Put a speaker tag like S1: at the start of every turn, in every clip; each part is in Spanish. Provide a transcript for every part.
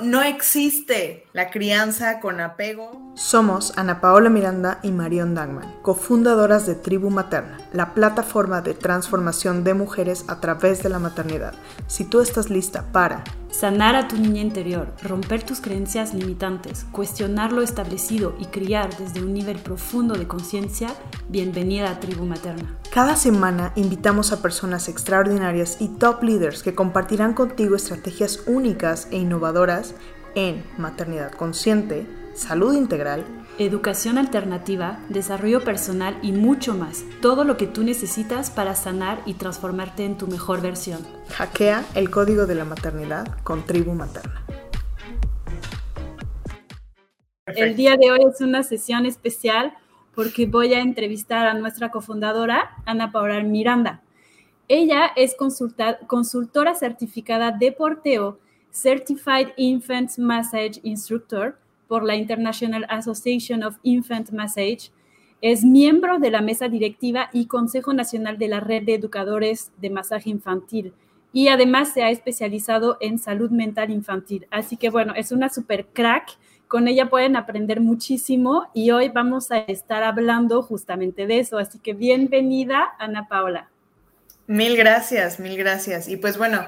S1: no existe la crianza con apego.
S2: Somos Ana Paola Miranda y Marion Dagman, cofundadoras de Tribu Materna, la plataforma de transformación de mujeres a través de la maternidad. Si tú estás lista para
S3: sanar a tu niña interior, romper tus creencias limitantes, cuestionar lo establecido y criar desde un nivel profundo de conciencia, bienvenida a Tribu Materna.
S2: Cada semana invitamos a personas extraordinarias y top leaders que compartirán contigo estrategias únicas e innovadoras en maternidad consciente, salud integral,
S3: educación alternativa, desarrollo personal y mucho más. Todo lo que tú necesitas para sanar y transformarte en tu mejor versión.
S2: Hackea el código de la maternidad con Tribu Materna.
S3: El día de hoy es una sesión especial porque voy a entrevistar a nuestra cofundadora, Ana Paula Miranda. Ella es consultora certificada de porteo, Certified Infant Massage Instructor por la International Association of Infant Massage. Es miembro de la mesa directiva y Consejo Nacional de la Red de Educadores de Masaje Infantil y además se ha especializado en salud mental infantil. Así que bueno, es una super crack. Con ella pueden aprender muchísimo y hoy vamos a estar hablando justamente de eso. Así que bienvenida, Ana Paula.
S1: Mil gracias, mil gracias. Y pues bueno,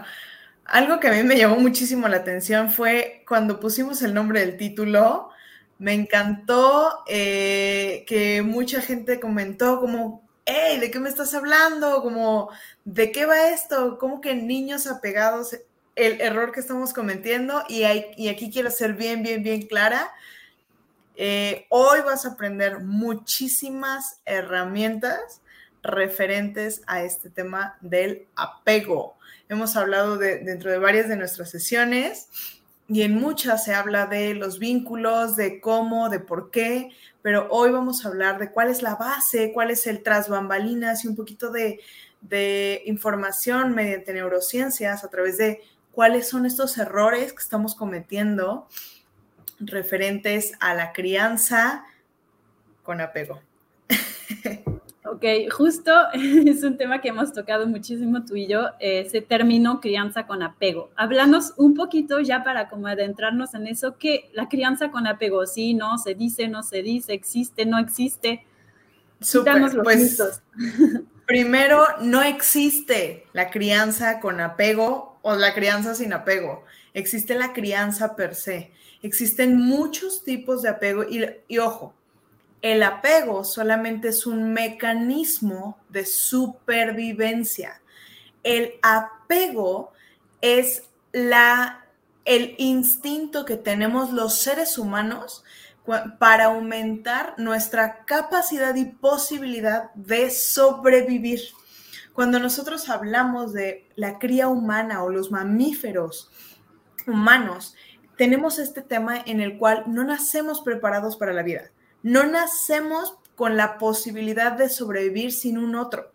S1: algo que a mí me llamó muchísimo la atención fue cuando pusimos el nombre del título, me encantó eh, que mucha gente comentó como, hey, ¿de qué me estás hablando? Como, ¿de qué va esto? Como que niños apegados, el error que estamos cometiendo, y, y aquí quiero ser bien, bien, bien clara. Eh, hoy vas a aprender muchísimas herramientas referentes a este tema del apego. Hemos hablado de, dentro de varias de nuestras sesiones y en muchas se habla de los vínculos, de cómo, de por qué, pero hoy vamos a hablar de cuál es la base, cuál es el tras bambalinas y un poquito de, de información mediante neurociencias a través de cuáles son estos errores que estamos cometiendo referentes a la crianza con apego.
S3: Ok, justo es un tema que hemos tocado muchísimo tú y yo, ese término crianza con apego. Háblanos un poquito ya para como adentrarnos en eso, que la crianza con apego, sí, no, se dice, no se dice, existe, no existe.
S1: Súper, pues, primero, no existe la crianza con apego o la crianza sin apego. Existe la crianza per se. Existen muchos tipos de apego y, y ojo, el apego solamente es un mecanismo de supervivencia. El apego es la, el instinto que tenemos los seres humanos para aumentar nuestra capacidad y posibilidad de sobrevivir. Cuando nosotros hablamos de la cría humana o los mamíferos humanos, tenemos este tema en el cual no nacemos preparados para la vida no nacemos con la posibilidad de sobrevivir sin un otro.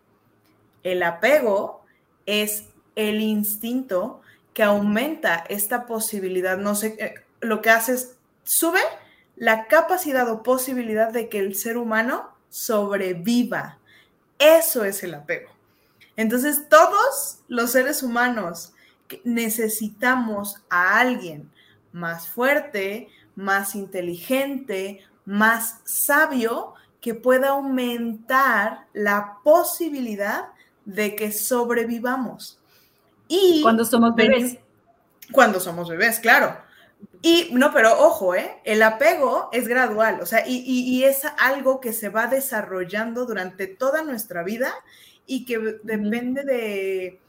S1: El apego es el instinto que aumenta esta posibilidad, no sé, eh, lo que hace es sube la capacidad o posibilidad de que el ser humano sobreviva. Eso es el apego. Entonces, todos los seres humanos necesitamos a alguien más fuerte, más inteligente, más sabio que pueda aumentar la posibilidad de que sobrevivamos.
S3: Y cuando somos bebés.
S1: Cuando somos bebés, claro. Y no, pero ojo, ¿eh? el apego es gradual, o sea, y, es algo que se va desarrollando durante toda nuestra vida y que depende de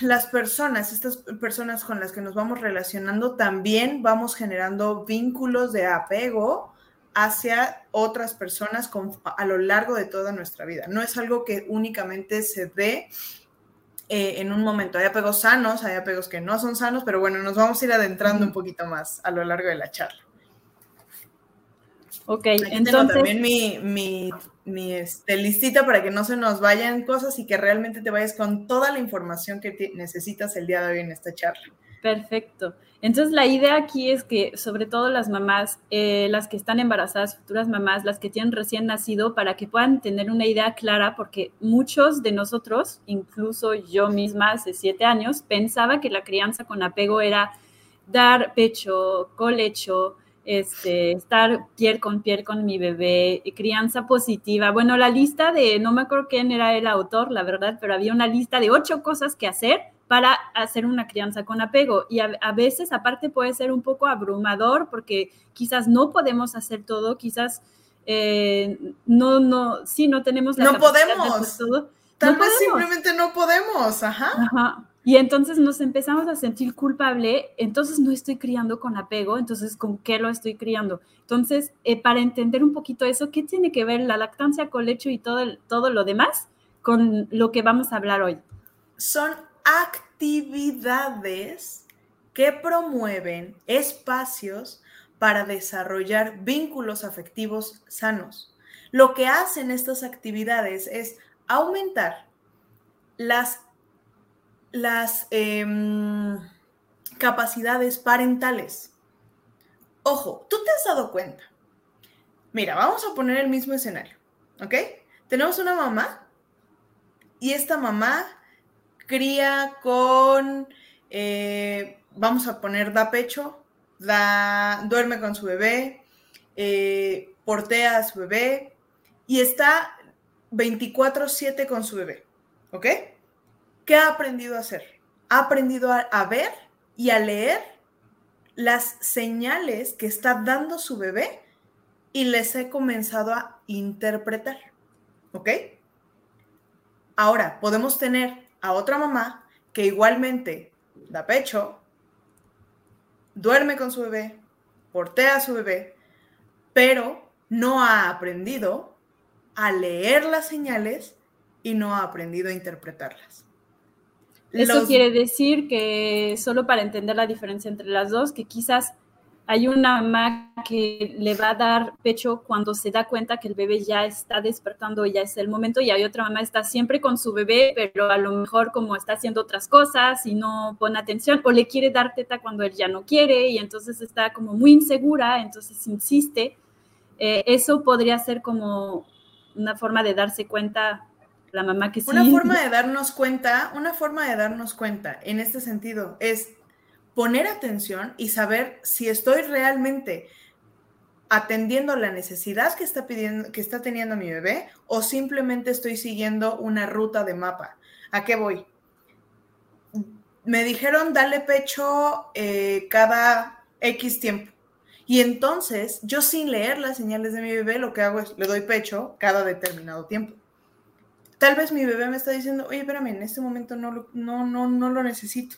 S1: las personas, estas personas con las que nos vamos relacionando, también vamos generando vínculos de apego hacia otras personas a lo largo de toda nuestra vida. No es algo que únicamente se ve eh, en un momento. Hay apegos sanos, hay apegos que no son sanos, pero bueno, nos vamos a ir adentrando un poquito más a lo largo de la charla.
S3: Ok, entonces.
S1: también mi, mi, mi este, listita para que no se nos vayan cosas y que realmente te vayas con toda la información que necesitas el día de hoy en esta charla.
S3: Perfecto. Entonces la idea aquí es que sobre todo las mamás, eh, las que están embarazadas, futuras mamás, las que tienen recién nacido, para que puedan tener una idea clara, porque muchos de nosotros, incluso yo misma hace siete años, pensaba que la crianza con apego era dar pecho, colecho, este, estar piel con piel con mi bebé, crianza positiva. Bueno, la lista de, no me acuerdo quién era el autor, la verdad, pero había una lista de ocho cosas que hacer para hacer una crianza con apego. Y a, veces, aparte, puede ser un poco abrumador porque quizás no podemos hacer todo, quizás eh, no, no, sí, no tenemos
S1: la no podemos. todo. Tal vez simplemente no podemos, ajá.
S3: Ajá. Y entonces nos empezamos a sentir culpable, entonces no estoy criando con apego, entonces ¿con qué lo estoy criando? Entonces, eh, para entender un poquito eso, ¿qué tiene que ver la lactancia con lecho y todo, todo lo demás con lo que vamos a hablar hoy?
S1: Son actividades que promueven espacios para desarrollar vínculos afectivos sanos. Lo que hacen estas actividades es aumentar las las em, capacidades parentales. Ojo, tú te has dado cuenta. Mira, vamos a poner el mismo escenario, ¿ok? Tenemos una mamá y esta mamá cría con, eh, vamos a poner, da pecho, da, duerme con su bebé, eh, portea a su bebé y está 24/7 con su bebé, ¿ok? ¿Qué ha aprendido a hacer? Ha aprendido a, ver y a leer las señales que está dando su bebé y les he comenzado a interpretar. ¿Ok? Ahora, podemos tener a otra mamá que igualmente da pecho, duerme con su bebé, portea a su bebé, pero no ha aprendido a leer las señales y no ha aprendido a interpretarlas.
S3: Eso quiere decir que, solo para entender la diferencia entre las dos, que quizás hay una mamá que le va a dar pecho cuando se da cuenta que el bebé ya está despertando, ya es el momento, y hay otra mamá que está siempre con su bebé, pero a lo mejor como está haciendo otras cosas y no pone atención, o le quiere dar teta cuando él ya no quiere, y entonces está como muy insegura, entonces insiste. Eh, eso podría ser como una forma de darse cuenta la mamá que sí.
S1: Una forma de darnos cuenta, una forma de darnos cuenta en este sentido es poner atención y saber si estoy realmente atendiendo la necesidad que está pidiendo, que está teniendo mi bebé, o simplemente estoy siguiendo una ruta de mapa. ¿A qué voy? Me dijeron dale pecho eh, cada X tiempo. Y entonces, yo sin leer las señales de mi bebé, lo que hago es le doy pecho cada determinado tiempo. Tal vez mi bebé me está diciendo, oye, espérame, en este momento no lo, no, no, no lo necesito,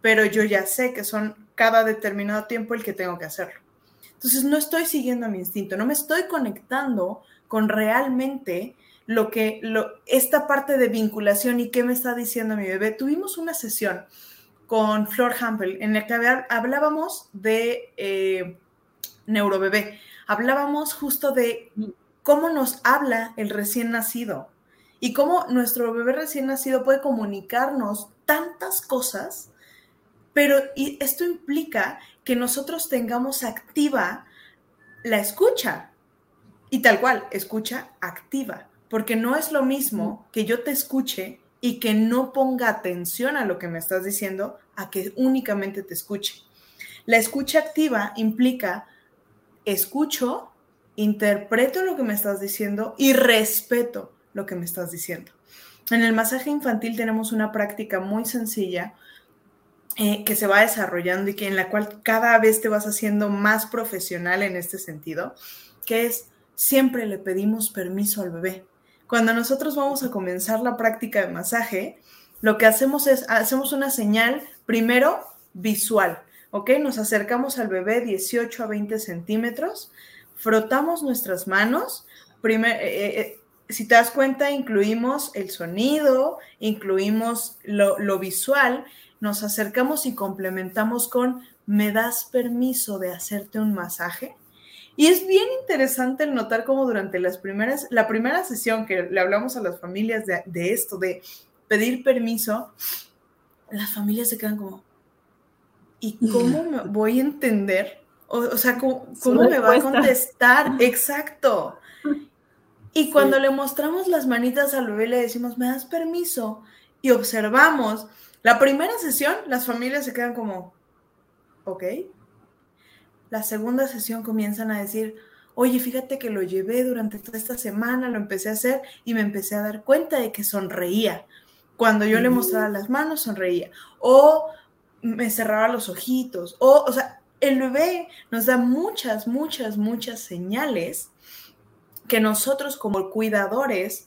S1: pero yo ya sé que son cada determinado tiempo el que tengo que hacerlo. Entonces no estoy siguiendo a mi instinto, no me estoy conectando con realmente lo que, lo, esta parte de vinculación y qué me está diciendo mi bebé. Tuvimos una sesión con Flor Hampel en la que hablábamos de eh, neurobebé, hablábamos justo de cómo nos habla el recién nacido, y cómo nuestro bebé recién nacido puede comunicarnos tantas cosas, pero esto implica que nosotros tengamos activa la escucha. Y tal cual, escucha activa, porque no es lo mismo que yo te escuche y que no ponga atención a lo que me estás diciendo, a que únicamente te escuche. La escucha activa implica escucho, interpreto lo que me estás diciendo y respeto lo que me estás diciendo. En el masaje infantil tenemos una práctica muy sencilla eh, que se va desarrollando y que en la cual cada vez te vas haciendo más profesional en este sentido, que es siempre le pedimos permiso al bebé. Cuando nosotros vamos a comenzar la práctica de masaje, lo que hacemos es, hacemos una señal primero visual, ¿ok? Nos acercamos al bebé 18 a 20 centímetros, frotamos nuestras manos, primer, eh, eh, si te das cuenta, incluimos el sonido, incluimos lo, visual, nos acercamos y complementamos con, ¿me das permiso de hacerte un masaje? Y es bien interesante el notar cómo durante las primeras, la primera sesión que le hablamos a las familias de, esto, de pedir permiso, las familias se quedan como, ¿y cómo me voy a entender? O, sea, ¿cómo, cómo me va a contestar? Exacto. Y cuando le mostramos las manitas al bebé, le decimos, ¿me das permiso? Y observamos. La primera sesión, las familias se quedan como, ok. La segunda sesión comienzan a decir, oye, fíjate que lo llevé durante toda esta semana, lo empecé a hacer y me empecé a dar cuenta de que sonreía. Cuando yo le mostraba las manos, sonreía. O me cerraba los ojitos. O, o sea, el bebé nos da muchas, muchas, muchas señales que nosotros como cuidadores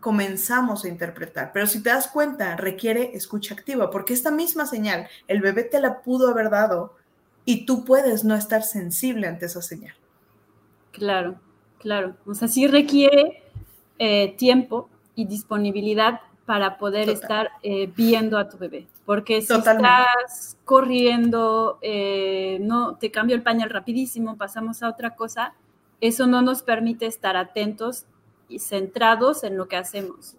S1: comenzamos a interpretar. Pero si te das cuenta, requiere escucha activa, porque esta misma señal, el bebé te la pudo haber dado y tú puedes no estar sensible ante esa señal.
S3: Claro, claro. O sea, sí requiere eh, tiempo y disponibilidad para poder estar eh, viendo a tu bebé. Porque si estás corriendo, eh, no te cambio el pañal rapidísimo, pasamos a otra cosa, eso no nos permite estar atentos y centrados en lo que hacemos.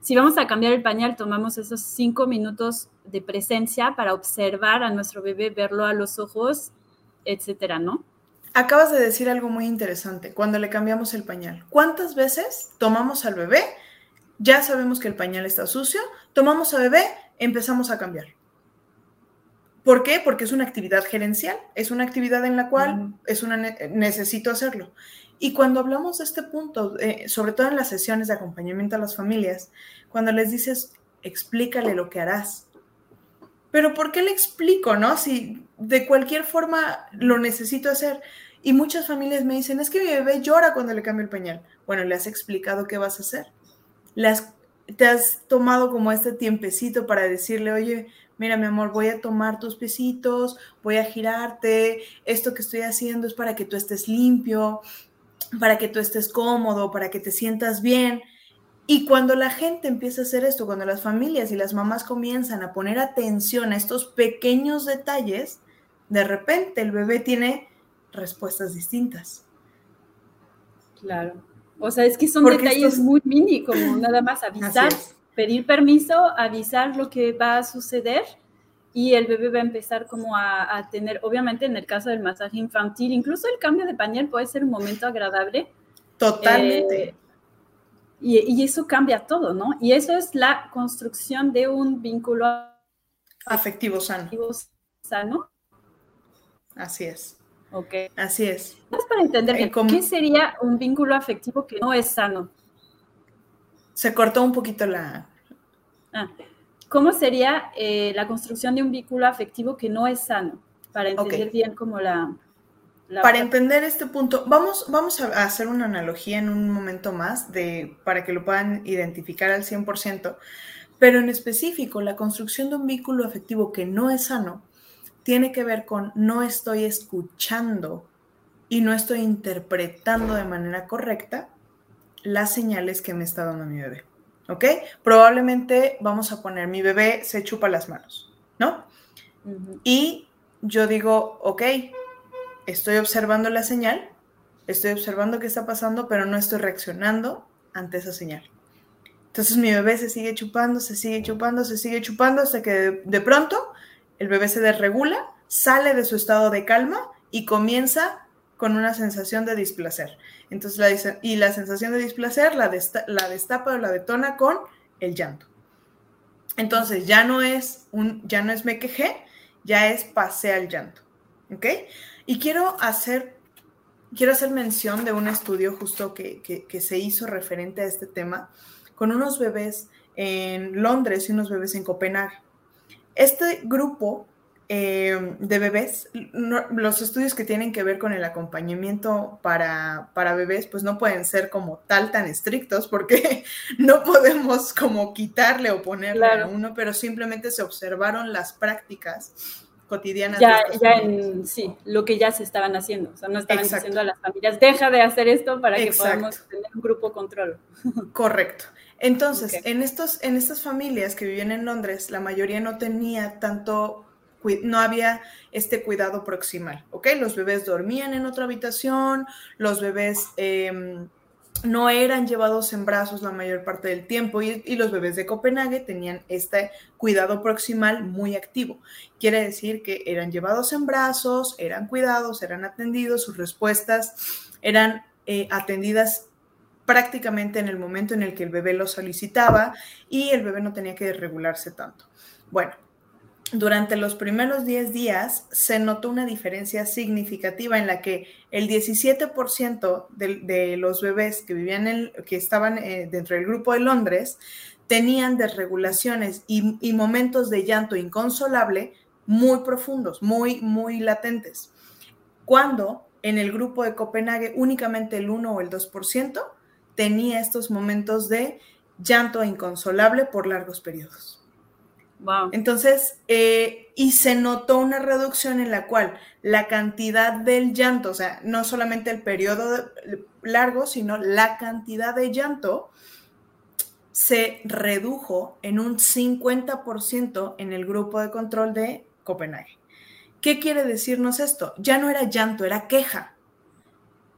S3: si vamos a cambiar el pañal, tomamos esos cinco minutos de presencia para observar a nuestro bebé, verlo a los ojos, etcétera, ¿no?
S1: Acabas de decir algo muy interesante, cuando le cambiamos el pañal. ¿Cuántas veces tomamos al bebé? Ya sabemos que el pañal está sucio, tomamos al bebé, empezamos a cambiar. ¿Por qué? Porque es una actividad gerencial, es una actividad en la cual es una necesito hacerlo. Y cuando hablamos de este punto, eh, sobre todo en las sesiones de acompañamiento a las familias, cuando les dices, explícale lo que harás. Pero ¿por qué le explico, no? Si de cualquier forma lo necesito hacer. Y muchas familias me dicen, es que mi bebé llora cuando le cambio el pañal. Bueno, le has explicado qué vas a hacer. te has tomado como este tiempecito para decirle, oye, mira mi amor, voy a tomar tus pesitos, voy a girarte, esto que estoy haciendo es para que tú estés limpio, para que tú estés cómodo, para que te sientas bien. Y cuando la gente empieza a hacer esto, cuando las familias y las mamás comienzan a poner atención a estos pequeños detalles, de repente el bebé tiene respuestas distintas.
S3: Claro. O sea, es que son detalles muy mini, como nada más avisar, pedir permiso, avisar lo que va a suceder y el bebé va a empezar como a, tener, obviamente en el caso del masaje infantil, incluso el cambio de pañal puede ser un momento agradable.
S1: Totalmente.
S3: Eh, y, eso cambia todo, ¿no? Y eso es la construcción de un vínculo
S1: afectivo sano.
S3: sano.
S1: Así es.
S3: Ok.
S1: Así es.
S3: Es para entender eh, ¿qué sería un vínculo afectivo que no es sano?
S1: Se cortó un poquito la...
S3: Ah. ¿Cómo sería eh, la construcción de un vínculo afectivo que no es sano? Para entender bien como la,
S1: Para entender este punto, vamos, vamos a hacer una analogía en un momento más de, para que lo puedan identificar al 100%, pero en específico, la construcción de un vínculo afectivo que no es sano tiene que ver con no estoy escuchando y no estoy interpretando de manera correcta las señales que me está dando mi bebé. ¿ok? Probablemente vamos a poner, mi bebé se chupa las manos, ¿no? Y yo digo, ok, estoy observando la señal, estoy observando qué está pasando, pero no estoy reaccionando ante esa señal. Entonces mi bebé se sigue chupando, se sigue chupando, se sigue chupando hasta que de, pronto el bebé se desregula, sale de su estado de calma y comienza con una sensación de displacer. Entonces, la, y la sensación de displacer la, destapa o la detona con el llanto. Entonces, ya no es un, ya no es me quejé, ya es pasé al llanto. ¿Ok? Y quiero hacer, quiero hacer mención de un estudio justo que, que se hizo referente a este tema con unos bebés en Londres y unos bebés en Copenhague. Este grupo eh, de bebés, los estudios que tienen que ver con el acompañamiento para, para, bebés, pues no pueden ser como tal tan estrictos porque no podemos como quitarle o ponerle a uno, pero simplemente se observaron las prácticas cotidianas.
S3: Ya, ya en, sí, lo que ya se estaban haciendo. O sea, no estaban diciendo a las familias, deja de hacer esto para que podamos tener un grupo control.
S1: Correcto. Entonces, en, estos, en estas familias que vivían en Londres, la mayoría no tenía tanto no había este cuidado proximal, ¿ok? Los bebés dormían en otra habitación, los bebés em, no eran llevados en brazos la mayor parte del tiempo y, los bebés de Copenhague tenían este cuidado proximal muy activo. Quiere decir que eran llevados en brazos, eran cuidados, eran atendidos, sus respuestas eran eh, atendidas prácticamente en el momento en el que el bebé lo solicitaba y el bebé no tenía que regularse tanto. Bueno, durante los primeros 10 días se notó una diferencia significativa en la que el 17% de, los bebés que vivían que estaban eh, dentro del grupo de Londres tenían desregulaciones y, y momentos de llanto inconsolable muy profundos, muy, muy latentes. Cuando en el grupo de Copenhague únicamente el 1 o el 2% tenía estos momentos de llanto inconsolable por largos periodos. Entonces, eh, y se notó una reducción en la cual la cantidad del llanto, o sea, no solamente el periodo largo, sino la cantidad de llanto se redujo en un 50% en el grupo de control de Copenhague. ¿Qué quiere decirnos esto? Ya no era llanto, era queja.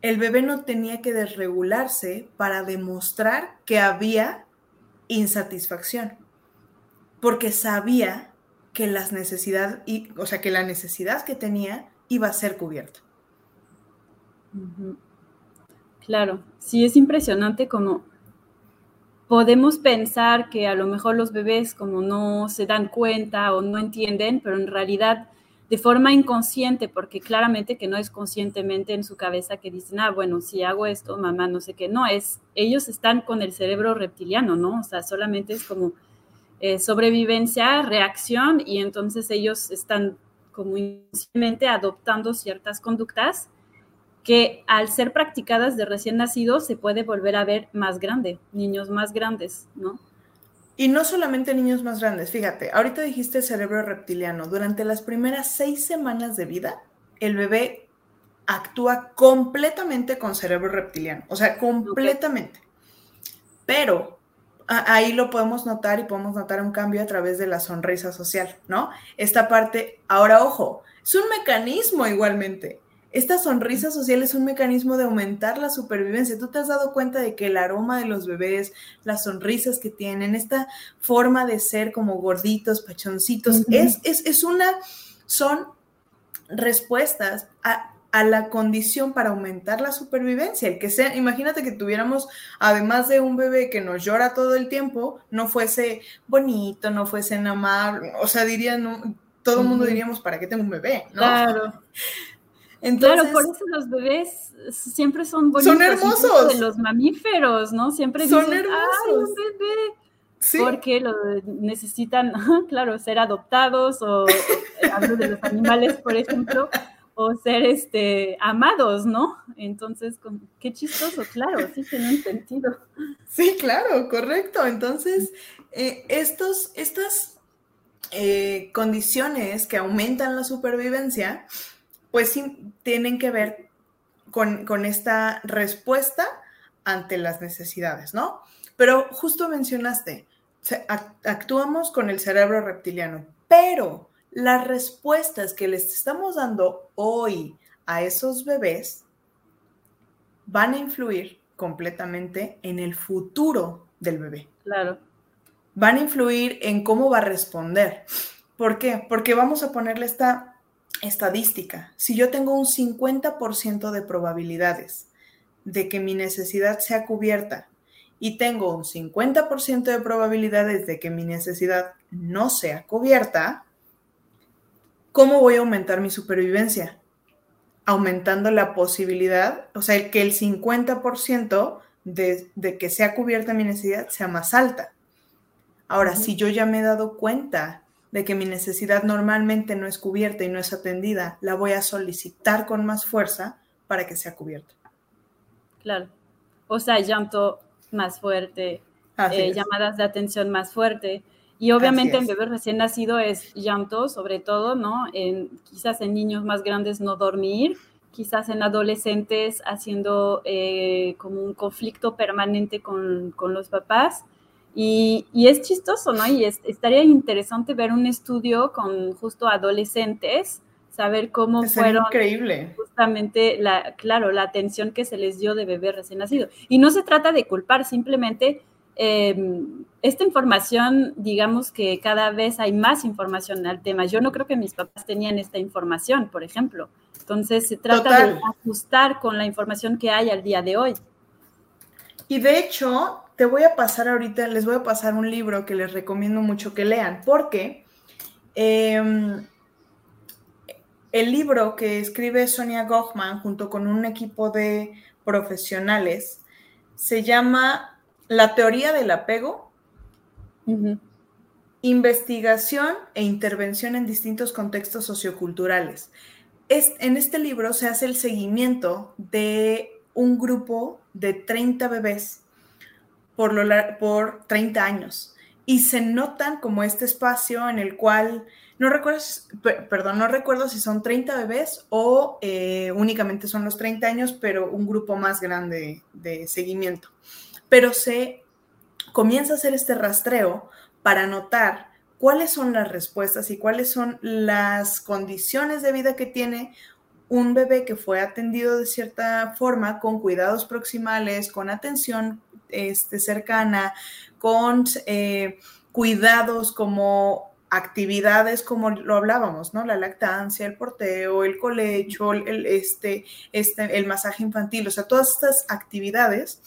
S1: El bebé no tenía que desregularse para demostrar que había insatisfacción porque sabía que las necesidades, o sea, que la necesidad que tenía iba a ser cubierta.
S3: Claro, sí es impresionante como podemos pensar que a lo mejor los bebés como no se dan cuenta o no entienden, pero en realidad de forma inconsciente, porque claramente que no es conscientemente en su cabeza que dicen, ah, bueno, si hago esto, mamá, no sé qué, no, es, ellos están con el cerebro reptiliano, ¿no? O sea, solamente es como eh, sobrevivencia, reacción, y entonces ellos están como adoptando ciertas conductas que al ser practicadas de recién nacidos se puede volver a ver más grande, niños más grandes, ¿no?
S1: Y no solamente niños más grandes, fíjate, ahorita dijiste cerebro reptiliano, durante las primeras seis semanas de vida, el bebé actúa completamente con cerebro reptiliano, o sea, completamente. Pero ahí lo podemos notar y podemos notar un cambio a través de la sonrisa social, ¿no? Esta parte, ahora ojo, es un mecanismo igualmente. Esta sonrisa social es un mecanismo de aumentar la supervivencia. Tú te has dado cuenta de que el aroma de los bebés, las sonrisas que tienen, esta forma de ser como gorditos, pachoncitos, es, es, es una, son respuestas a, a la condición para aumentar la supervivencia. El que sea, imagínate que tuviéramos, además de un bebé que nos llora todo el tiempo, no fuese bonito, no fuese amable, o sea, dirían, todo el mundo diríamos, ¿para qué tengo un bebé?
S3: Claro. Entonces, claro, por eso los bebés siempre son bonitos.
S1: Son hermosos.
S3: De los mamíferos, ¿no? Siempre
S1: son hermosos.
S3: ¡ay, un bebé! Sí. Porque lo necesitan, claro, ser adoptados o, o hablo de los animales, por ejemplo, o ser este, amados, ¿no? Entonces, qué chistoso, claro, sí tiene sentido.
S1: Sí, claro, correcto. Entonces, eh, estos, estas eh, condiciones que aumentan la supervivencia, pues sí tienen que ver con, con esta respuesta ante las necesidades, ¿no? Pero justo mencionaste, actuamos con el cerebro reptiliano, pero las respuestas que les estamos dando hoy a esos bebés van a influir completamente en el futuro del bebé.
S3: Claro.
S1: Van a influir en cómo va a responder. ¿Por qué? Porque vamos a ponerle esta estadística. Si yo tengo un 50% de probabilidades de que mi necesidad sea cubierta y tengo un 50% de probabilidades de que mi necesidad no sea cubierta, ¿cómo voy a aumentar mi supervivencia? Aumentando la posibilidad, o sea, que el 50% de, que sea cubierta mi necesidad sea más alta. Ahora, si yo ya me he dado cuenta de que mi necesidad normalmente no es cubierta y no es atendida, la voy a solicitar con más fuerza para que sea cubierta.
S3: Claro. O sea, llanto más fuerte, eh, llamadas de atención más fuerte. Y obviamente en bebés recién nacido es llanto, sobre todo, ¿no? En, quizás en niños más grandes no dormir, quizás en adolescentes haciendo eh, como un conflicto permanente con, con los papás. Y, y, es chistoso, ¿no? Y estaría interesante ver un estudio con justo adolescentes, saber cómo fueron
S1: increíble.
S3: justamente, la, claro, la atención que se les dio de bebé recién nacido. Y no se trata de culpar, simplemente Em, esta información, digamos que cada vez hay más información al tema. Yo no creo que mis papás tenían esta información, por ejemplo. Entonces se trata de ajustar con la información que hay al día de hoy.
S1: Y de hecho, te voy a pasar ahorita, les voy a pasar un libro que les recomiendo mucho que lean, porque Em, el libro que escribe Sonia Gochman junto con un equipo de profesionales se llama La teoría del apego, investigación e intervención en distintos contextos socioculturales. en este libro se hace el seguimiento de un grupo de 30 bebés por, por 30 años y se notan como este espacio en el cual no recuerdo, perdón, no recuerdo si son 30 bebés o eh, únicamente son los 30 años, pero un grupo más grande de seguimiento. Pero se comienza a hacer este rastreo para notar cuáles son las respuestas y cuáles son las condiciones de vida que tiene un bebé que fue atendido de cierta forma, con cuidados proximales, con atención este, cercana, con eh, cuidados como actividades como lo hablábamos, ¿no? La lactancia, el porteo, el colecho, el, este, este, el masaje infantil, o sea, todas estas actividades,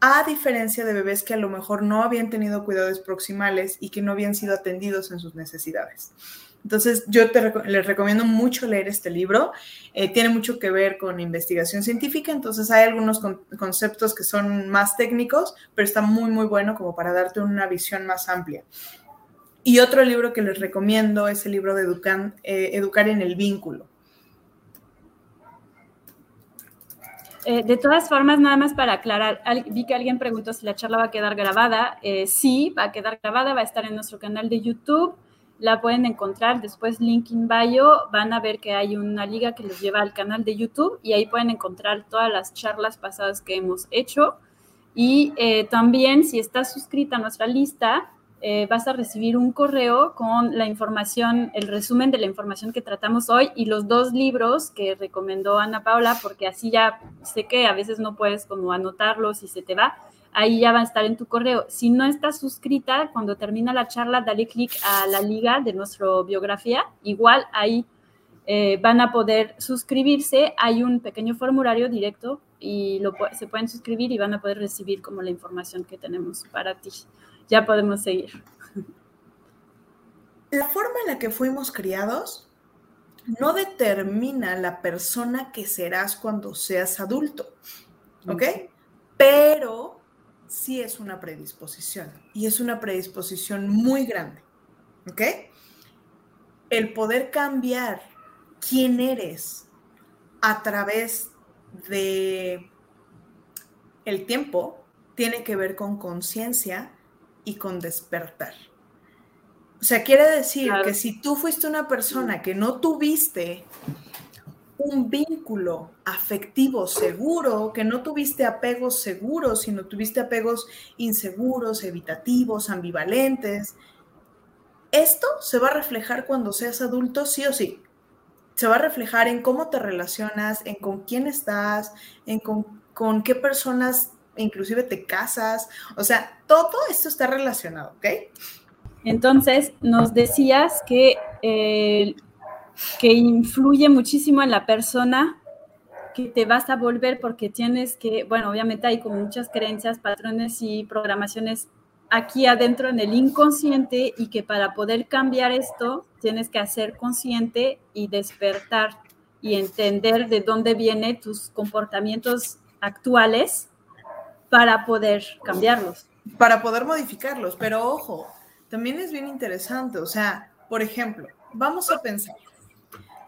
S1: a diferencia de bebés que a lo mejor no habían tenido cuidados proximales y que no habían sido atendidos en sus necesidades. Entonces, yo te, les recomiendo mucho leer este libro. Eh, tiene mucho que ver con investigación científica, entonces hay algunos conceptos que son más técnicos, pero está muy, muy bueno como para darte una visión más amplia. Y otro libro que les recomiendo es el libro de eh, Educar en el Vínculo.
S3: Eh, de todas formas, nada más para aclarar, vi que alguien preguntó si la charla va a quedar grabada. Eh, sí, va a quedar grabada, va a estar en nuestro canal de YouTube. La pueden encontrar después, link in bio. Van a ver que hay una liga que los lleva al canal de YouTube y ahí pueden encontrar todas las charlas pasadas que hemos hecho. Y también, si estás suscrita a nuestra lista, eh, vas a recibir un correo con la información, el resumen de la información que tratamos hoy y los dos libros que recomendó Ana Paula, porque así ya sé que a veces no puedes como anotarlos y se te va. Ahí ya va a estar en tu correo. Si no estás suscrita, cuando termina la charla, dale clic a la liga de nuestra biografía. Igual ahí eh, van a poder suscribirse. Hay un pequeño formulario directo y se pueden suscribir y van a poder recibir como la información que tenemos para ti ya podemos seguir.
S1: La forma en la que fuimos criados no determina la persona que serás cuando seas adulto, ¿ok? Pero sí es una predisposición y es una predisposición muy grande, ¿ok? El poder cambiar quién eres a través de el tiempo tiene que ver con conciencia y con despertar. O sea, quiere decir que si tú fuiste una persona que no tuviste un vínculo afectivo seguro, que no tuviste apegos seguros, sino tuviste apegos inseguros, evitativos, ambivalentes, esto se va a reflejar cuando seas adulto, sí o sí. Se va a reflejar en cómo te relacionas, en con quién estás, en con, con qué personas inclusive te casas, o sea, todo esto está relacionado, ¿ok?
S3: Entonces, nos decías que, eh, que influye muchísimo en la persona que te vas a volver porque tienes que, bueno, obviamente hay como muchas creencias, patrones y programaciones aquí adentro en el inconsciente y que para poder cambiar esto tienes que hacer consciente y despertar y entender de dónde vienen tus comportamientos actuales para poder cambiarlos.
S1: Para poder modificarlos, pero ojo, también es bien interesante, o sea, por ejemplo, vamos a pensar,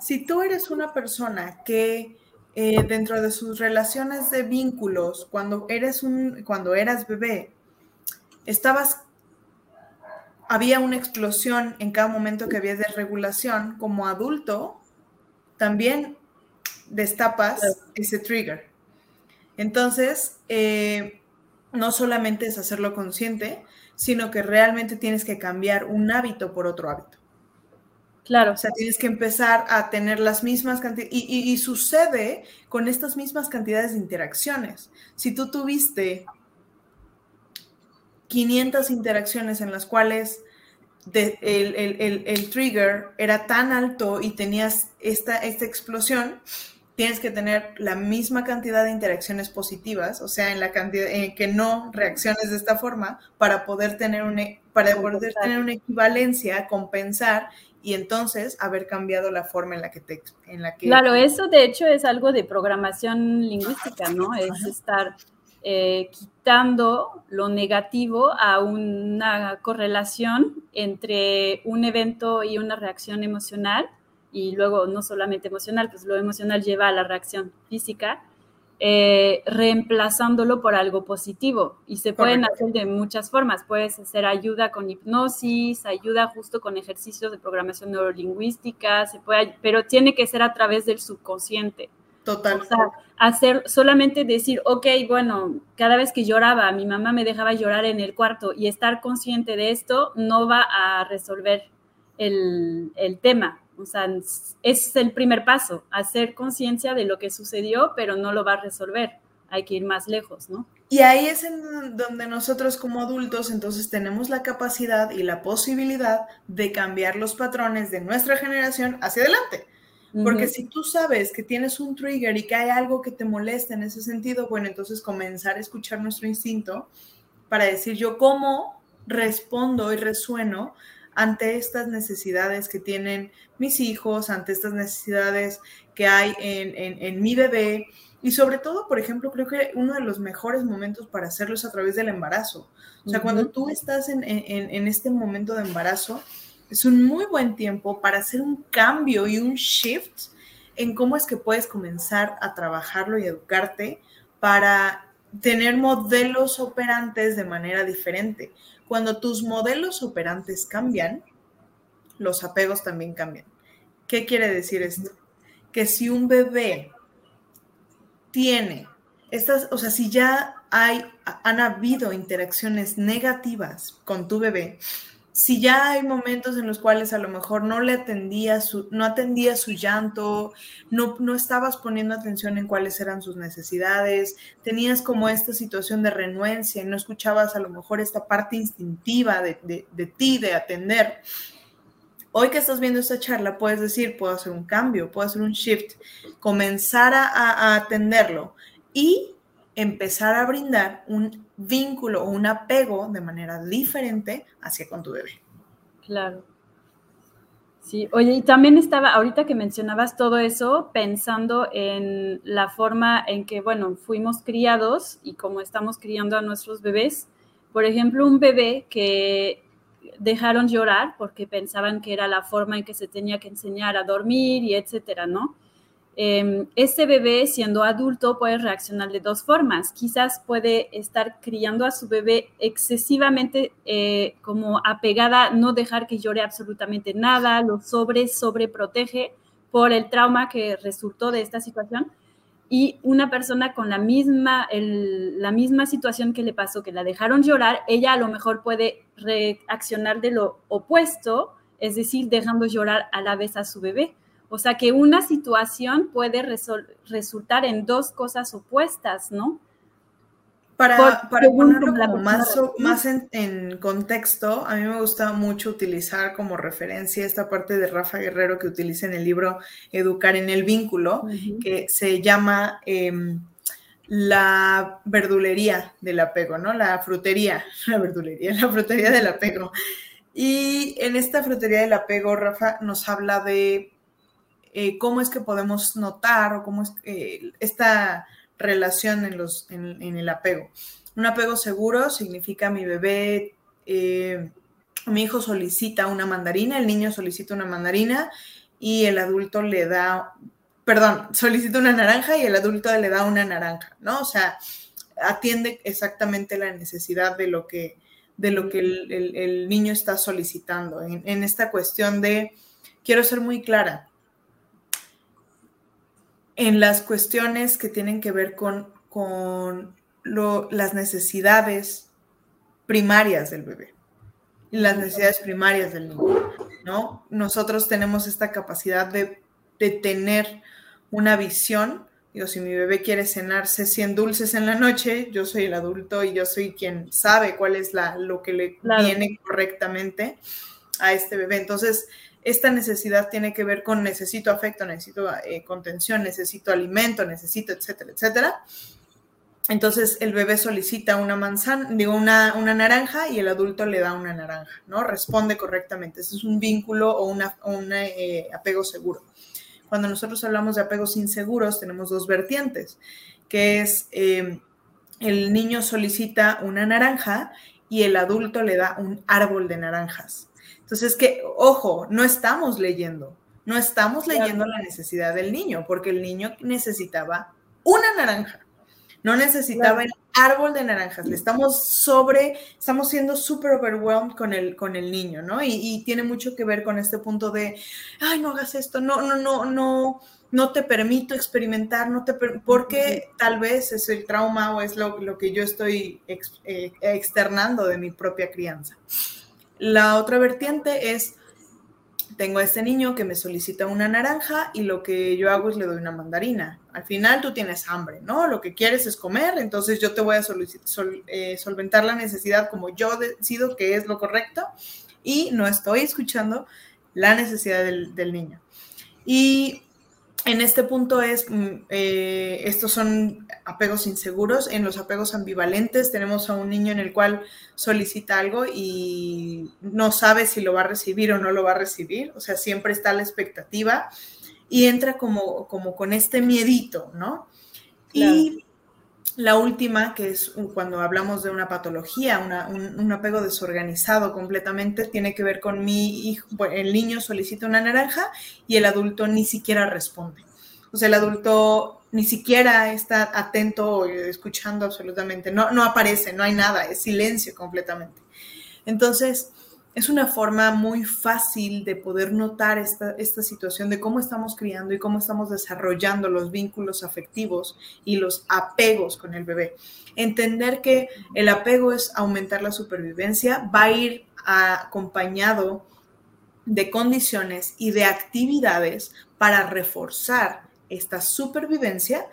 S1: si tú eres una persona que eh, dentro de sus relaciones de vínculos, cuando eres un, cuando eras bebé, estabas, había una explosión en cada momento que había desregulación, como adulto, también destapas ese trigger. Entonces, eh, no solamente es hacerlo consciente, sino que realmente tienes que cambiar un hábito por otro hábito.
S3: Claro.
S1: O sea, tienes que empezar a tener las mismas cantidades, y, sucede con estas mismas cantidades de interacciones. Si tú tuviste 500 interacciones en las cuales el, trigger era tan alto y tenías esta, esta explosión, tienes que tener la misma cantidad de interacciones positivas, o sea, en la cantidad en que no reacciones de esta forma para poder tener una para poder tener una equivalencia, compensar y entonces haber cambiado la forma en la que te en la que
S3: Claro, eso de hecho es algo de programación lingüística, ¿no? Es estar eh, quitando lo negativo a una correlación entre un evento y una reacción emocional y luego no solamente emocional, pues lo emocional lleva a la reacción física eh, reemplazándolo por algo positivo. Y se pueden hacer de muchas formas. Puedes hacer ayuda con hipnosis, ayuda justo con ejercicios de programación neurolingüística, se puede, pero tiene que ser a través del subconsciente.
S1: Total.
S3: O sea, hacer, solamente decir, ok, bueno, cada vez que lloraba, mi mamá me dejaba llorar en el cuarto y estar consciente de esto no va a resolver el, el tema. O sea, es el primer paso, hacer conciencia de lo que sucedió, pero no lo va a resolver. Hay que ir más lejos, ¿no?
S1: Y ahí es en donde nosotros como adultos entonces tenemos la capacidad y la posibilidad de cambiar los patrones de nuestra generación hacia adelante. Porque si tú sabes que tienes un trigger y que hay algo que te molesta en ese sentido, bueno, entonces comenzar a escuchar nuestro instinto para decir yo cómo respondo y resueno ante estas necesidades que tienen mis hijos, ante estas necesidades que hay en, mi bebé. Y sobre todo, por ejemplo, creo que uno de los mejores momentos para hacerlo es a través del embarazo. O sea, cuando tú estás en, este momento de embarazo, es un muy buen tiempo para hacer un cambio y un shift en cómo es que puedes comenzar a trabajarlo y educarte para tener modelos operantes de manera diferente. Cuando tus modelos operantes cambian, los apegos también cambian. ¿Qué quiere decir esto? Que si un bebé tiene estas, o sea, si ya hay, han habido interacciones negativas con tu bebé, si ya hay momentos en los cuales a lo mejor no le atendía su, no atendía su llanto, no, no estabas poniendo atención en cuáles eran sus necesidades, tenías como esta situación de renuencia y no escuchabas a lo mejor esta parte instintiva de, de, ti, de atender. Hoy que estás viendo esta charla, puedes decir, puedo hacer un cambio, puedo hacer un shift, comenzar a atenderlo y empezar a brindar un vínculo o un apego de manera diferente hacia con tu bebé.
S3: Claro. Sí, oye, y también estaba, ahorita que mencionabas todo eso, pensando en la forma en que, bueno, fuimos criados y cómo estamos criando a nuestros bebés. Por ejemplo, un bebé que dejaron llorar porque pensaban que era la forma en que se tenía que enseñar a dormir y etcétera, ¿no? Eh, ese bebé siendo adulto puede reaccionar de dos formas. Quizás puede estar criando a su bebé excesivamente eh, como apegada, no dejar que llore absolutamente nada, lo sobre, sobreprotege por el trauma que resultó de esta situación. Y una persona con la misma, la misma situación que le pasó, que la dejaron llorar, ella a lo mejor puede reaccionar de lo opuesto, es decir, dejando llorar a la vez a su bebé. O sea que una situación puede resultar en dos cosas opuestas, ¿no?
S1: Para, ponerlo más, más en, contexto, a mí me gusta mucho utilizar como referencia esta parte de Rafa Guerrero que utiliza en el libro Educar en el vínculo, que se llama em, la verdulería del apego, ¿no? La frutería, la verdulería, la frutería del apego. Y en esta frutería del apego, Rafa nos habla de eh, cómo es que podemos notar o cómo es eh, esta relación en, los, en, el apego. Un apego seguro significa mi bebé, eh, mi hijo solicita una mandarina, el niño solicita una mandarina y el adulto le da, perdón, solicita una naranja y el adulto le da una naranja, ¿no? O sea, atiende exactamente la necesidad de lo que, de lo que el, niño está solicitando. en esta cuestión de, quiero ser muy clara, en las cuestiones que tienen que ver con, con las necesidades primarias del bebé, las necesidades primarias del niño, ¿no? Nosotros tenemos esta capacidad de, tener una visión. Digo, si mi bebé quiere cenarse 100 dulces en la noche, yo soy el adulto y yo soy quien sabe cuál es la, lo que le viene correctamente a este bebé. Entonces, esta necesidad tiene que ver con necesito afecto, necesito eh, contención, necesito alimento, necesito, etcétera, etcétera. entonces el bebé solicita una manzana, digo, una, una, naranja y el adulto le da una naranja, ¿no? Responde correctamente. Ese es un vínculo o un eh, apego seguro. Cuando nosotros hablamos de apegos inseguros, tenemos dos vertientes, que es eh, el niño solicita una naranja y el adulto le da un árbol de naranjas. Entonces, que, ojo, no estamos leyendo, no estamos leyendo la necesidad del niño, porque el niño necesitaba una naranja no necesitaba el árbol de naranjas. Le estamos sobre, estamos siendo súper overwhelmed con el, con el niño, ¿no? Y, tiene mucho que ver con este punto de, ay, no hagas esto, no, no, no, no, no te permito experimentar, no te porque tal vez es el trauma o es lo, lo que yo estoy eh, externando de mi propia crianza. La otra vertiente es, tengo a este niño que me solicita una naranja y lo que yo hago es le doy una mandarina. Al final tú tienes hambre, ¿no? Lo que quieres es comer, entonces yo te voy a eh, solventar la necesidad como yo decido que es lo correcto y no estoy escuchando la necesidad del, niño. Y en este punto es, mm, eh, estos son apegos inseguros. En los apegos ambivalentes tenemos a un niño en el cual solicita algo y no sabe si lo va a recibir o no lo va a recibir. O sea, siempre está la expectativa y entra como, como con este miedito, ¿no? Y la última, que es cuando hablamos de una patología, un, apego desorganizado completamente, tiene que ver con mi hijo, el niño solicita una naranja y el adulto ni siquiera responde. O sea, el adulto ni siquiera está atento o escuchando absolutamente, no, no aparece, no hay nada, es silencio completamente. Entonces, es una forma muy fácil de poder notar esta, situación de cómo estamos criando y cómo estamos desarrollando los vínculos afectivos y los apegos con el bebé. Entender que el apego es aumentar la supervivencia, va a ir acompañado de condiciones y de actividades para reforzar esta supervivencia,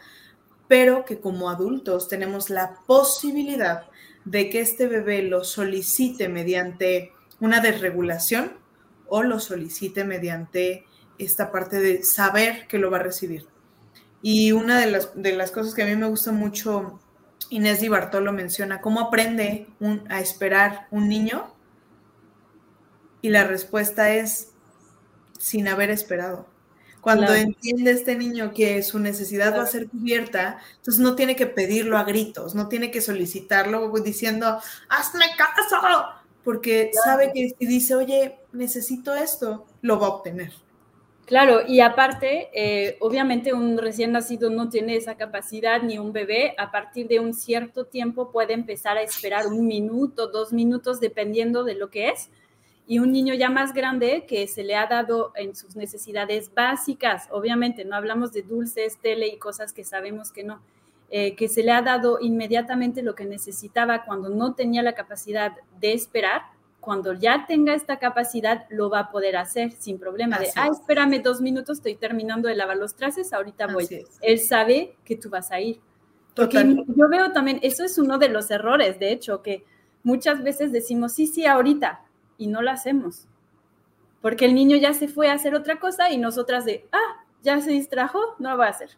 S1: pero que como adultos tenemos la posibilidad de que este bebé lo solicite mediante una desregulación o lo solicite mediante esta parte de saber que lo va a recibir. Y una de las, de las cosas que a mí me gusta mucho, Inés Di Bartolo menciona, cómo aprende a esperar un niño. Y la respuesta es sin haber esperado. Cuando entiende este niño que su necesidad va a ser cubierta, entonces no tiene que pedirlo a gritos, no tiene que solicitarlo diciendo, hazme caso, porque sabe que si dice, oye, necesito esto, lo va a obtener.
S3: Claro, y aparte, eh, obviamente un recién nacido no tiene esa capacidad, ni un bebé, a partir de un cierto tiempo puede empezar a esperar un minuto, dos minutos, dependiendo de lo que es. Y un niño ya más grande que se le ha dado en sus necesidades básicas, obviamente, no hablamos de dulces, tele y cosas que sabemos que no, eh, que se le ha dado inmediatamente lo que necesitaba cuando no tenía la capacidad de esperar, cuando ya tenga esta capacidad lo va a poder hacer sin problema de, ah, espérame dos minutos, estoy terminando de lavar los trastes, ahorita voy. Él sabe que tú vas a ir. Porque yo veo también, eso es uno de los errores, de hecho, que muchas veces decimos, sí, sí, ahorita, y no lo hacemos. Porque el niño ya se fue a hacer otra cosa y nosotras de, ah, ya se distrajo, no lo va a hacer.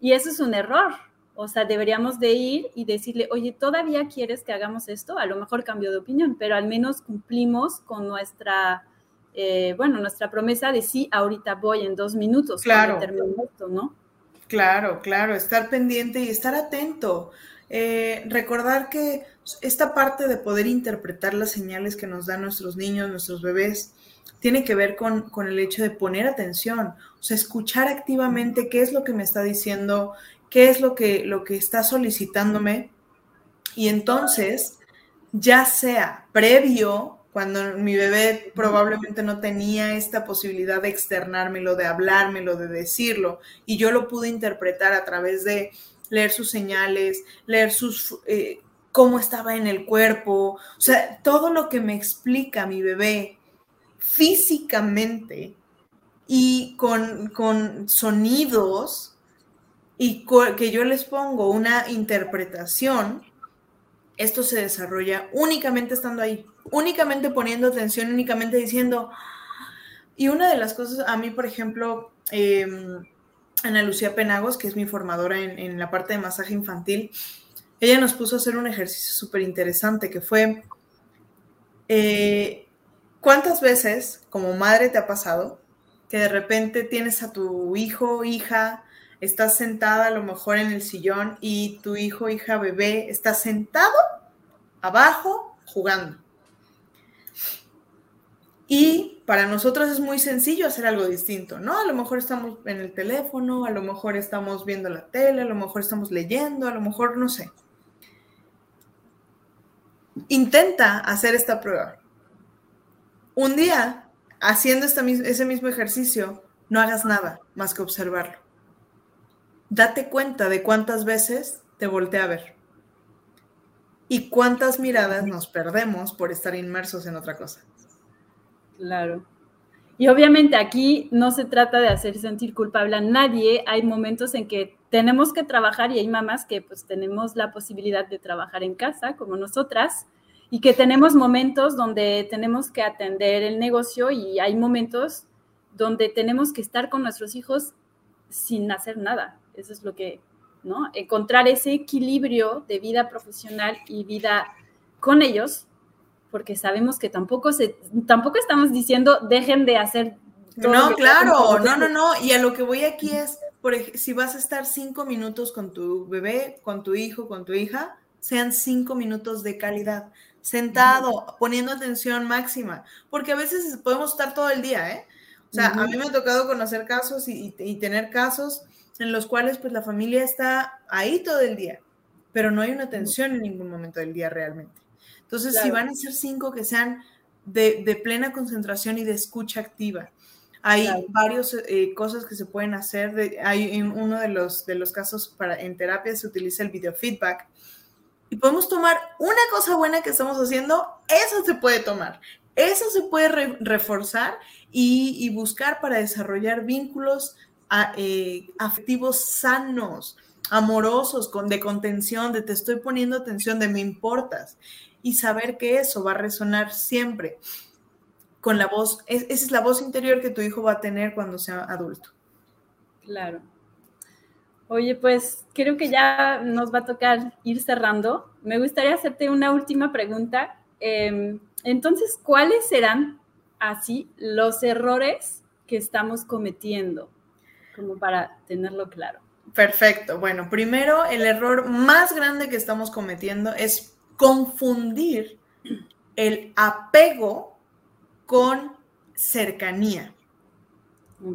S3: Y eso es un error, o sea, deberíamos de ir y decirle, oye, ¿todavía quieres que hagamos esto? A lo mejor cambio de opinión, pero al menos cumplimos con nuestra, eh, bueno, nuestra promesa de sí, ahorita voy en dos minutos.
S1: Claro. Esto, ¿no? Claro, claro, estar pendiente y estar atento. Eh, recordar que esta parte de poder interpretar las señales que nos dan nuestros niños, nuestros bebés, tiene que ver con, con, el hecho de poner atención, o sea, escuchar activamente qué es lo que me está diciendo, qué es lo que, lo que está solicitándome. Y entonces, ya sea previo, cuando mi bebé probablemente no tenía esta posibilidad de externármelo, de hablármelo, de decirlo, y yo lo pude interpretar a través de leer sus señales, leer sus... Eh, cómo estaba en el cuerpo, o sea, todo lo que me explica mi bebé físicamente y con, con sonidos, y que yo les pongo una interpretación, esto se desarrolla únicamente estando ahí, únicamente poniendo atención, únicamente diciendo. Y una de las cosas, a mí, por ejemplo, em, Ana Lucía Penagos, que es mi formadora en, la parte de masaje infantil, ella nos puso a hacer un ejercicio súper interesante que fue, eh, ¿cuántas veces como madre te ha pasado que de repente tienes a tu hijo, hija, estás sentada a lo mejor en el sillón y tu hijo, hija, bebé está sentado abajo jugando? Y para nosotros es muy sencillo hacer algo distinto, ¿no? A lo mejor estamos en el teléfono, a lo mejor estamos viendo la tele, a lo mejor estamos leyendo, a lo mejor no sé. Intenta hacer esta prueba. Un día, haciendo ese mismo ejercicio, no hagas nada más que observarlo. Date cuenta de cuántas veces te voltea a ver y cuántas miradas nos perdemos por estar inmersos en otra cosa.
S3: Claro. Y obviamente aquí no se trata de hacer sentir culpable a nadie. Hay momentos en que tenemos que trabajar y hay mamás que pues tenemos la posibilidad de trabajar en casa, como nosotras, y que tenemos momentos donde tenemos que atender el negocio y hay momentos donde tenemos que estar con nuestros hijos sin hacer nada. Eso es lo que, ¿no? Encontrar ese equilibrio de vida profesional y vida con ellos porque sabemos que tampoco, se, tampoco estamos diciendo dejen de hacer.
S1: No, claro, no, no, no. Y a lo que voy aquí es, por si vas a estar cinco minutos con tu bebé, con tu hijo, con tu hija, sean cinco minutos de calidad, sentado, poniendo atención máxima, porque a veces podemos estar todo el día, ¿eh? O sea, a mí me ha tocado conocer casos y, y, tener casos en los cuales pues la familia está ahí todo el día, pero no hay una atención en ningún momento del día realmente. Entonces, si van a ser cinco que sean de, plena concentración y de escucha activa. Hay varias eh, cosas que se pueden hacer. hay en uno de los, de los casos para, en terapia se utiliza el biofeedback. Y podemos tomar una cosa buena que estamos haciendo, eso se puede tomar. Eso se puede reforzar y, buscar para desarrollar vínculos eh, afectivos sanos, amorosos, con, de contención, de te estoy poniendo atención, de me importas y saber que eso va a resonar siempre con la voz, esa es la voz interior que tu hijo va a tener cuando sea adulto.
S3: Claro. Oye, pues creo que ya nos va a tocar ir cerrando. Me gustaría hacerte una última pregunta. Em, entonces, ¿cuáles serán así los errores que estamos cometiendo? Como para tenerlo claro.
S1: Perfecto. Bueno, primero, el error más grande que estamos cometiendo es confundir el apego con cercanía.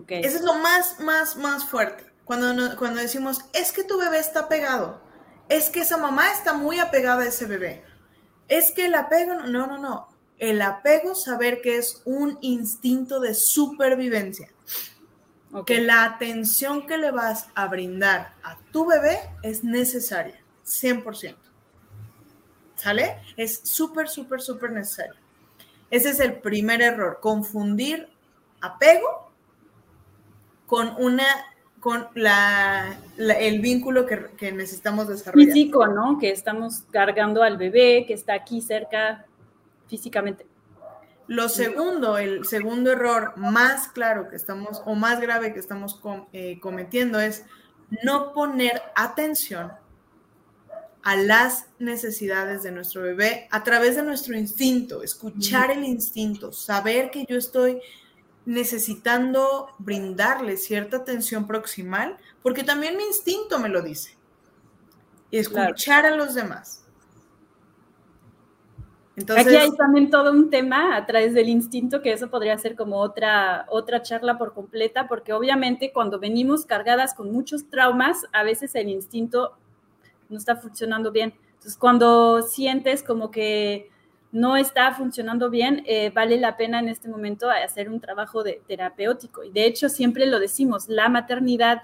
S1: Eso es lo más, más, más fuerte. Cuando, cuando decimos, es que tu bebé está pegado, es que esa mamá está muy apegada a ese bebé, es que el apego, no, no, no. El apego, saber que es un instinto de supervivencia. Que la atención que le vas a brindar a tu bebé es necesaria, 100%. ¿Sale? Es súper, súper, súper necesario. Ese es el primer error, confundir apego con una con la, el vínculo que, necesitamos desarrollar.
S3: Físico, ¿no? Que estamos cargando al bebé, que está aquí cerca físicamente.
S1: Lo segundo, el segundo error más claro que estamos, o más grave que estamos eh, cometiendo es no poner atención a las necesidades de nuestro bebé a través de nuestro instinto, escuchar el instinto, saber que yo estoy necesitando brindarle cierta atención proximal, porque también mi instinto me lo dice. Y escuchar a los demás.
S3: Entonces, Aquí hay también todo un tema a través del instinto, que eso podría ser como otra, otra charla por completa, porque obviamente cuando venimos cargadas con muchos traumas, a veces el instinto no está funcionando bien. Entonces, cuando sientes como que no está funcionando bien, eh, vale la pena en este momento hacer un trabajo de terapéutico. Y de hecho, siempre lo decimos, la maternidad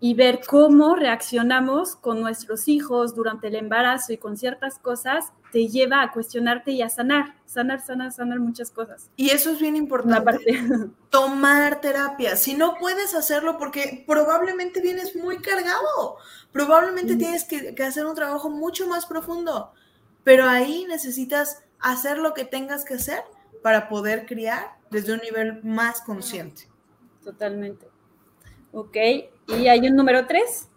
S3: y ver cómo reaccionamos con nuestros hijos durante el embarazo y con ciertas cosas te lleva a cuestionarte y a sanar, sanar, sanar, sanar muchas cosas.
S1: Y eso es bien importante. Tomar terapia. Si no puedes hacerlo porque probablemente vienes muy cargado, probablemente tienes que, que hacer un trabajo mucho más profundo, pero ahí necesitas hacer lo que tengas que hacer para poder criar desde un nivel más consciente.
S3: Totalmente. Ok, y hay un número tres.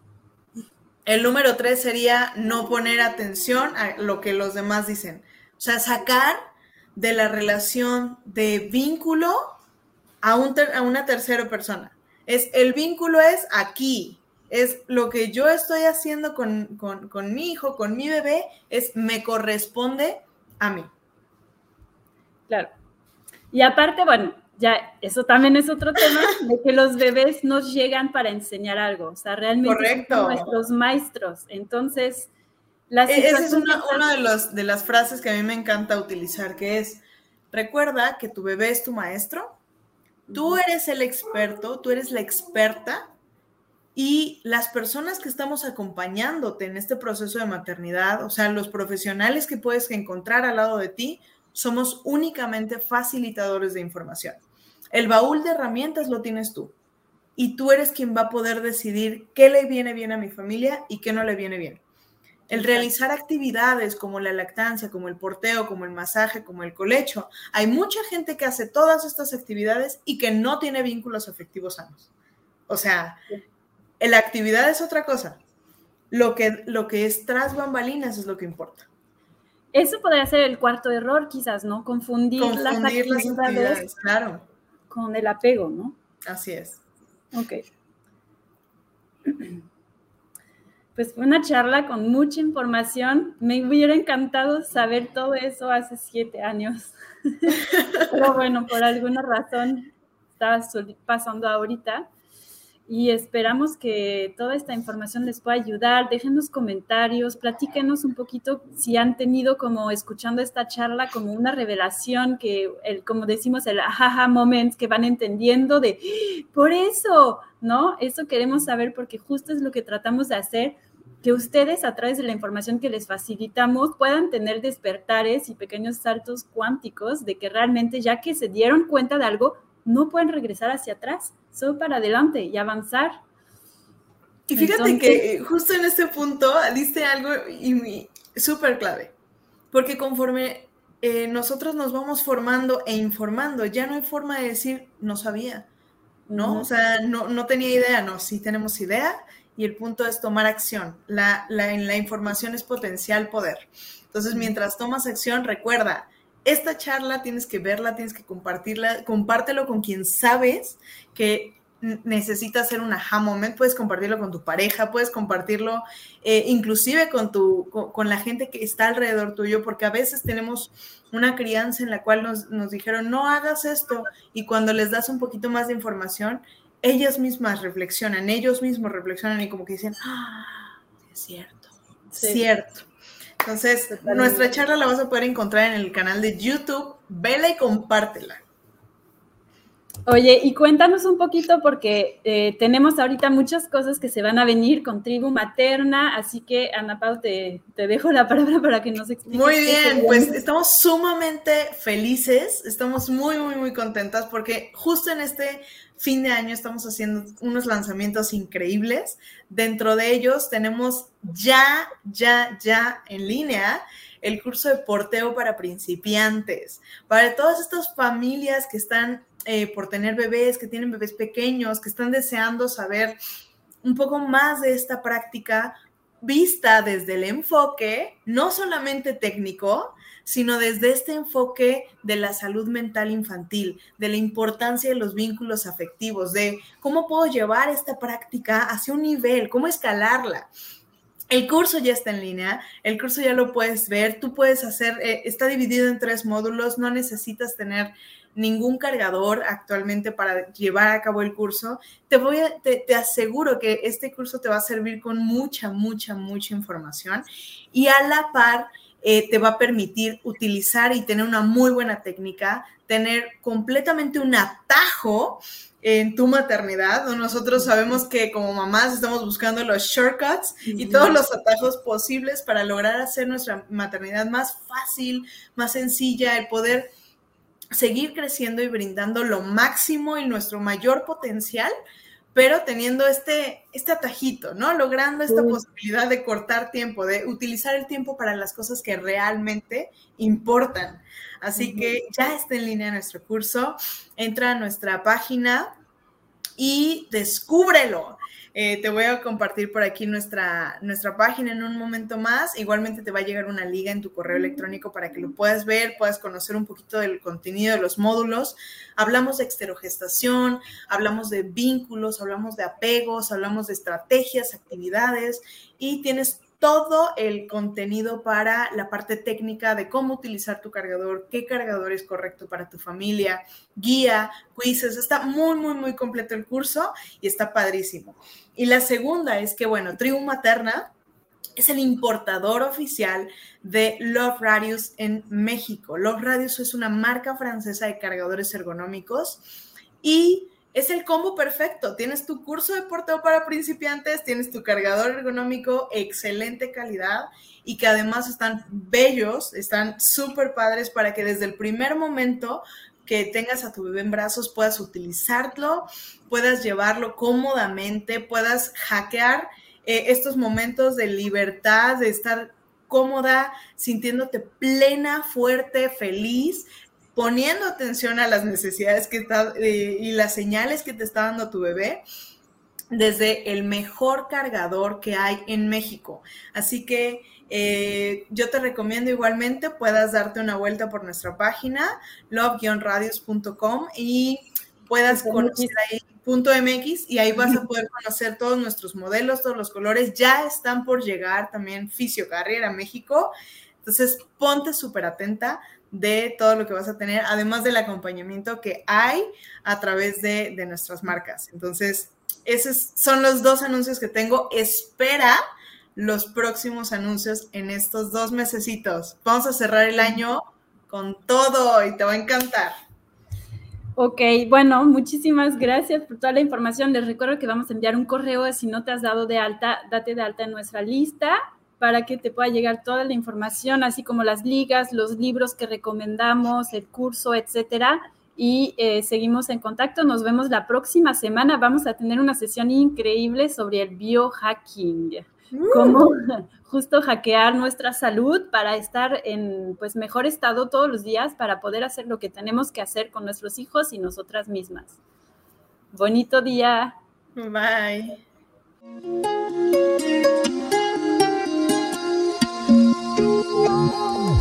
S1: El número tres sería no poner atención a lo que los demás dicen. O sea, sacar de la relación de vínculo a, un a una tercera persona. Es, el vínculo es aquí, es lo que yo estoy haciendo con, con mi hijo, con mi bebé, es me corresponde a mí.
S3: Claro. Y aparte, bueno, ya eso también es otro tema, de que los bebés nos llegan para enseñar algo, o sea, realmente son nuestros maestros. Entonces,
S1: la e-, Esa es una, una de, los, de las frases que a mí me encanta utilizar, que es, recuerda que tu bebé es tu maestro, tú eres el experto, tú eres la experta y las personas que estamos acompañándote en este proceso de maternidad, o sea, los profesionales que puedes encontrar al lado de ti, somos únicamente facilitadores de información. El baúl de herramientas lo tienes tú. Y tú eres quien va a poder decidir qué le viene bien a mi familia y qué no le viene bien. El realizar actividades como la lactancia, como el porteo, como el masaje, como el colecho. Hay mucha gente que hace todas estas actividades y que no tiene vínculos afectivos sanos. O sea, la actividad es otra cosa. Lo que, lo que es tras bambalinas es lo que importa.
S3: Eso podría ser el cuarto error, quizás, ¿no? Confundir, las actividades,
S1: claro
S3: con el apego, ¿no?
S1: Así es.
S3: Ok. Pues fue una charla con mucha información. Me hubiera encantado saber todo eso hace siete años. Pero bueno, por alguna razón estaba pasando ahorita y esperamos que toda esta información les pueda ayudar. Déjenos comentarios, platíquenos un poquito si han tenido como escuchando esta charla como una revelación que, el, como decimos, el ajaja moment que van entendiendo de, por eso, ¿no? Eso queremos saber porque justo es lo que tratamos de hacer que ustedes a través de la información que les facilitamos puedan tener despertares y pequeños saltos cuánticos de que realmente ya que se dieron cuenta de algo, no pueden regresar hacia atrás, solo para adelante y avanzar.
S1: Y fíjate que justo en este punto diste algo súper clave, porque conforme eh, nosotros nos vamos formando e informando, ya no hay forma de decir no sabía, ¿no? O sea, no, no, tenía idea, no, sí tenemos idea y el punto es tomar acción. La, la, la información es potencial poder. Entonces, mientras tomas acción, recuerda, esta charla tienes que verla, tienes que compartirla, compártelo con quien sabes que necesita hacer un aha moment, puedes compartirlo con tu pareja, puedes compartirlo eh, inclusive con, tu, con, la gente que está alrededor tuyo, porque a veces tenemos una crianza en la cual nos, nos dijeron, no hagas esto, y cuando les das un poquito más de información, ellas mismas reflexionan, ellos mismos reflexionan y como que dicen, ah, es cierto, cierto. Entonces, nuestra charla la vas a poder encontrar en el canal de YouTube. Vela y compártela.
S3: Oye, y cuéntanos un poquito porque eh, tenemos ahorita muchas cosas que se van a venir con tribu materna, así que Ana Pau, te, te dejo la palabra para que nos expliques.
S1: Muy bien, pues estamos sumamente felices, estamos muy, muy, muy contentas porque justo en este fin de año estamos haciendo unos lanzamientos increíbles. Dentro de ellos tenemos ya, ya, ya en línea el curso de porteo para principiantes, para todas estas familias que están eh, por tener bebés, que tienen bebés pequeños, que están deseando saber un poco más de esta práctica vista desde el enfoque, no solamente técnico, sino desde este enfoque de la salud mental infantil, de la importancia de los vínculos afectivos, de cómo puedo llevar esta práctica hacia un nivel, cómo escalarla. El curso ya está en línea, el curso ya lo puedes ver, tú puedes hacer, eh, está dividido en tres módulos, no necesitas tener ningún cargador actualmente para llevar a cabo el curso. Te voy te, te, aseguro que este curso te va a servir con mucha, mucha, mucha información y a la par eh, te va a permitir utilizar y tener una muy buena técnica, tener completamente un atajo en tu maternidad. Nosotros sabemos que como mamás estamos buscando los shortcuts y todos los atajos posibles para lograr hacer nuestra maternidad más fácil, más sencilla, el poder seguir creciendo y brindando lo máximo y nuestro mayor potencial pero teniendo este, este atajito, ¿no? Logrando esta posibilidad de cortar tiempo, de utilizar el tiempo para las cosas que realmente importan. Así que ya está en línea nuestro curso, entra a nuestra página y descúbrelo. Eh, te voy a compartir por aquí nuestra, nuestra página en un momento más. Igualmente te va a llegar una liga en tu correo electrónico para que lo puedas ver, puedas conocer un poquito del contenido de los módulos. Hablamos de exterogestación, hablamos de vínculos, hablamos de apegos, hablamos de estrategias, actividades y tienes todo el contenido para la parte técnica de cómo utilizar tu cargador, qué cargador es correcto para tu familia, guía, quizzes. Está muy, muy, muy completo el curso y está padrísimo. Y la segunda es que, bueno, Tribu Materna es el importador oficial de Love Radius en México. Love Radius es una marca francesa de cargadores ergonómicos y es el combo perfecto. Tienes tu curso de porteo para principiantes, tienes tu cargador ergonómico, excelente calidad y que además están bellos, están súper padres para que desde el primer momento que tengas a tu bebé en brazos puedas utilizarlo, puedas llevarlo cómodamente, puedas hackear eh, estos momentos de libertad, de estar cómoda, sintiéndote plena, fuerte, feliz, poniendo atención a las necesidades que está, eh, y las señales que te está dando tu bebé desde el mejor cargador que hay en México. Así que eh, yo te recomiendo igualmente puedas darte una vuelta por nuestra página love-radios.com y puedas conocer ahí punto .mx y ahí vas a poder conocer todos nuestros modelos, todos los colores. Ya están por llegar también Fisio Carrier a México. Entonces, ponte súper atenta de todo lo que vas a tener, además del acompañamiento que hay a través de, nuestras marcas. Entonces, esos son los dos anuncios que tengo. Espera los próximos anuncios en estos dos mesecitos. Vamos a cerrar el año con todo y te va a encantar.
S3: Ok, bueno, muchísimas gracias por toda la información. Les recuerdo que vamos a enviar un correo. Si no te has dado de alta, date de alta en nuestra lista para que te pueda llegar toda la información, así como las ligas, los libros que recomendamos, el curso, etcétera. Y eh, seguimos en contacto. Nos vemos la próxima semana. Vamos a tener una sesión increíble sobre el biohacking. Uh. Cómo justo hackear nuestra salud para estar en pues mejor estado todos los días para poder hacer lo que tenemos que hacer con nuestros hijos y nosotras mismas. Bonito día.
S1: Bye. Oh.